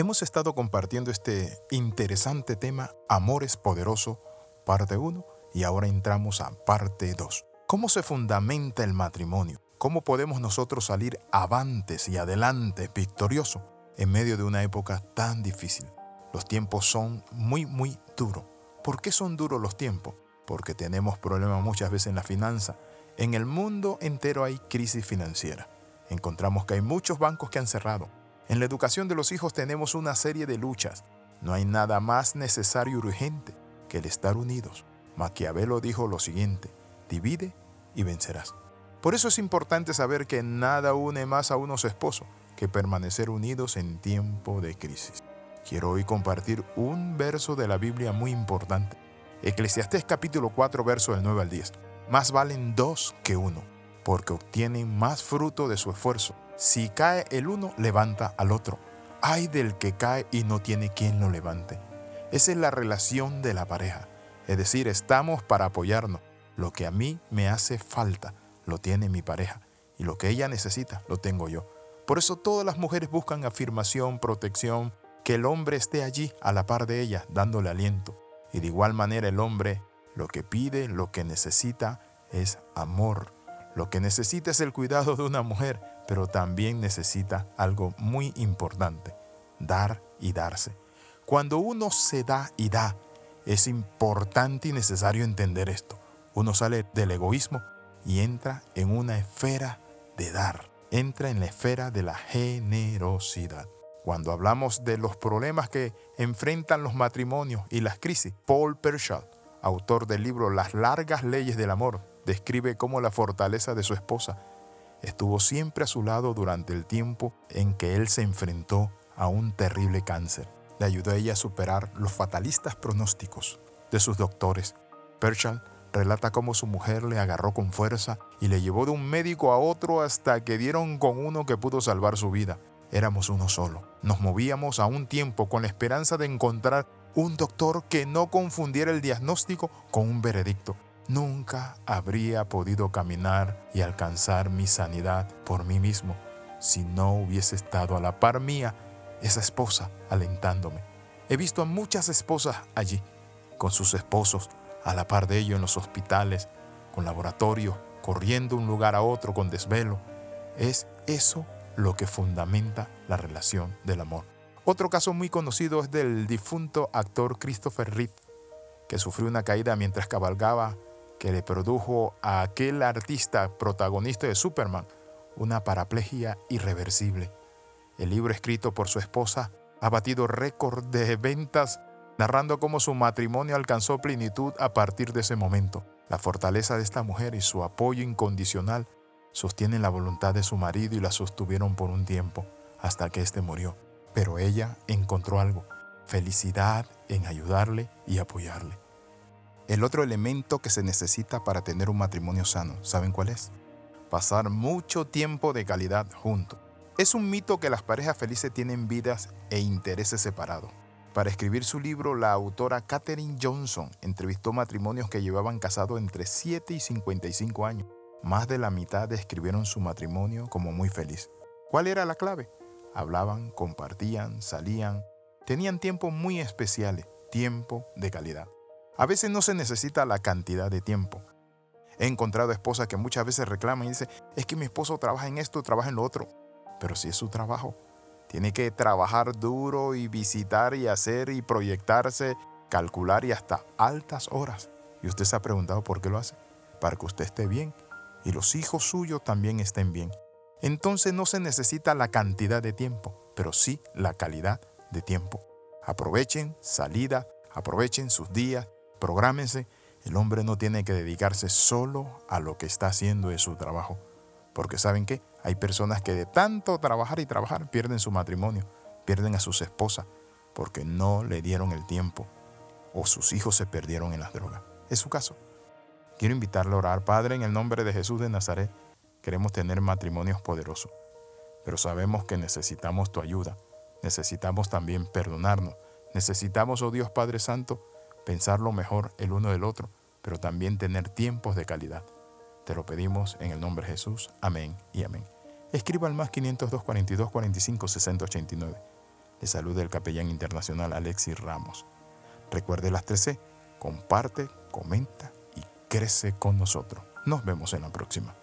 Hemos estado compartiendo este interesante tema, Amor es poderoso, parte 1, y ahora entramos a parte 2. ¿Cómo se fundamenta el matrimonio? ¿Cómo podemos nosotros salir avantes y adelante, victorioso, en medio de una época tan difícil? Los tiempos son muy, muy duros. ¿Por qué son duros los tiempos? Porque tenemos problemas muchas veces en la finanza. En el mundo entero hay crisis financiera. Encontramos que hay muchos bancos que han cerrado en la educación de los hijos tenemos una serie de luchas. No hay nada más necesario y urgente que el estar unidos. Maquiavelo dijo lo siguiente, divide y vencerás. Por eso es importante saber que nada une más a unos esposos que permanecer unidos en tiempo de crisis. Quiero hoy compartir un verso de la Biblia muy importante. Eclesiastés capítulo 4, verso del 9 al 10. Más valen dos que uno, porque obtienen más fruto de su esfuerzo si cae el uno, levanta al otro. Hay del que cae y no tiene quien lo levante. Esa es la relación de la pareja. Es decir, estamos para apoyarnos. Lo que a mí me hace falta, lo tiene mi pareja. Y lo que ella necesita, lo tengo yo. Por eso todas las mujeres buscan afirmación, protección, que el hombre esté allí a la par de ella, dándole aliento. Y de igual manera el hombre lo que pide, lo que necesita es amor. Lo que necesita es el cuidado de una mujer, pero también necesita algo muy importante, dar y darse. Cuando uno se da y da, es importante y necesario entender esto. Uno sale del egoísmo y entra en una esfera de dar, entra en la esfera de la generosidad. Cuando hablamos de los problemas que enfrentan los matrimonios y las crisis, Paul Pershall, autor del libro Las largas leyes del amor, describe cómo la fortaleza de su esposa estuvo siempre a su lado durante el tiempo en que él se enfrentó a un terrible cáncer. Le ayudó a ella a superar los fatalistas pronósticos de sus doctores. Pershall relata cómo su mujer le agarró con fuerza y le llevó de un médico a otro hasta que dieron con uno que pudo salvar su vida. Éramos uno solo. Nos movíamos a un tiempo con la esperanza de encontrar un doctor que no confundiera el diagnóstico con un veredicto nunca habría podido caminar y alcanzar mi sanidad por mí mismo si no hubiese estado a la par mía esa esposa alentándome. He visto a muchas esposas allí, con sus esposos a la par de ellos en los hospitales, con laboratorios, corriendo un lugar a otro con desvelo. Es eso lo que fundamenta la relación del amor. Otro caso muy conocido es del difunto actor Christopher Reeve, que sufrió una caída mientras cabalgaba que le produjo a aquel artista protagonista de Superman una paraplegia irreversible. El libro escrito por su esposa ha batido récord de ventas, narrando cómo su matrimonio alcanzó plenitud a partir de ese momento. La fortaleza de esta mujer y su apoyo incondicional sostienen la voluntad de su marido y la sostuvieron por un tiempo, hasta que éste murió. Pero ella encontró algo, felicidad en ayudarle y apoyarle. El otro elemento que se necesita para tener un matrimonio sano, ¿saben cuál es? Pasar mucho tiempo de calidad juntos. Es un mito que las parejas felices tienen vidas e intereses separados. Para escribir su libro, la autora Katherine Johnson entrevistó matrimonios que llevaban casados entre 7 y 55 años. Más de la mitad describieron su matrimonio como muy feliz. ¿Cuál era la clave? Hablaban, compartían, salían, tenían tiempo muy especiales, tiempo de calidad. A veces no se necesita la cantidad de tiempo. He encontrado esposas que muchas veces reclaman y dicen, es que mi esposo trabaja en esto, trabaja en lo otro. Pero si es su trabajo, tiene que trabajar duro y visitar y hacer y proyectarse, calcular y hasta altas horas. Y usted se ha preguntado por qué lo hace. Para que usted esté bien y los hijos suyos también estén bien. Entonces no se necesita la cantidad de tiempo, pero sí la calidad de tiempo. Aprovechen salida, aprovechen sus días, Prográmense, el hombre no tiene que dedicarse solo a lo que está haciendo de su trabajo. Porque saben qué, hay personas que de tanto trabajar y trabajar pierden su matrimonio, pierden a sus esposas, porque no le dieron el tiempo o sus hijos se perdieron en las drogas. Es su caso. Quiero invitarle a orar, Padre, en el nombre de Jesús de Nazaret. Queremos tener matrimonios poderosos, pero sabemos que necesitamos tu ayuda. Necesitamos también perdonarnos. Necesitamos, oh Dios Padre Santo, pensar lo mejor el uno del otro, pero también tener tiempos de calidad. Te lo pedimos en el nombre de Jesús. Amén y amén. Escriba al más 502 42 45 60 89. Le saluda el capellán internacional Alexis Ramos. Recuerde las 3C, comparte, comenta y crece con nosotros. Nos vemos en la próxima.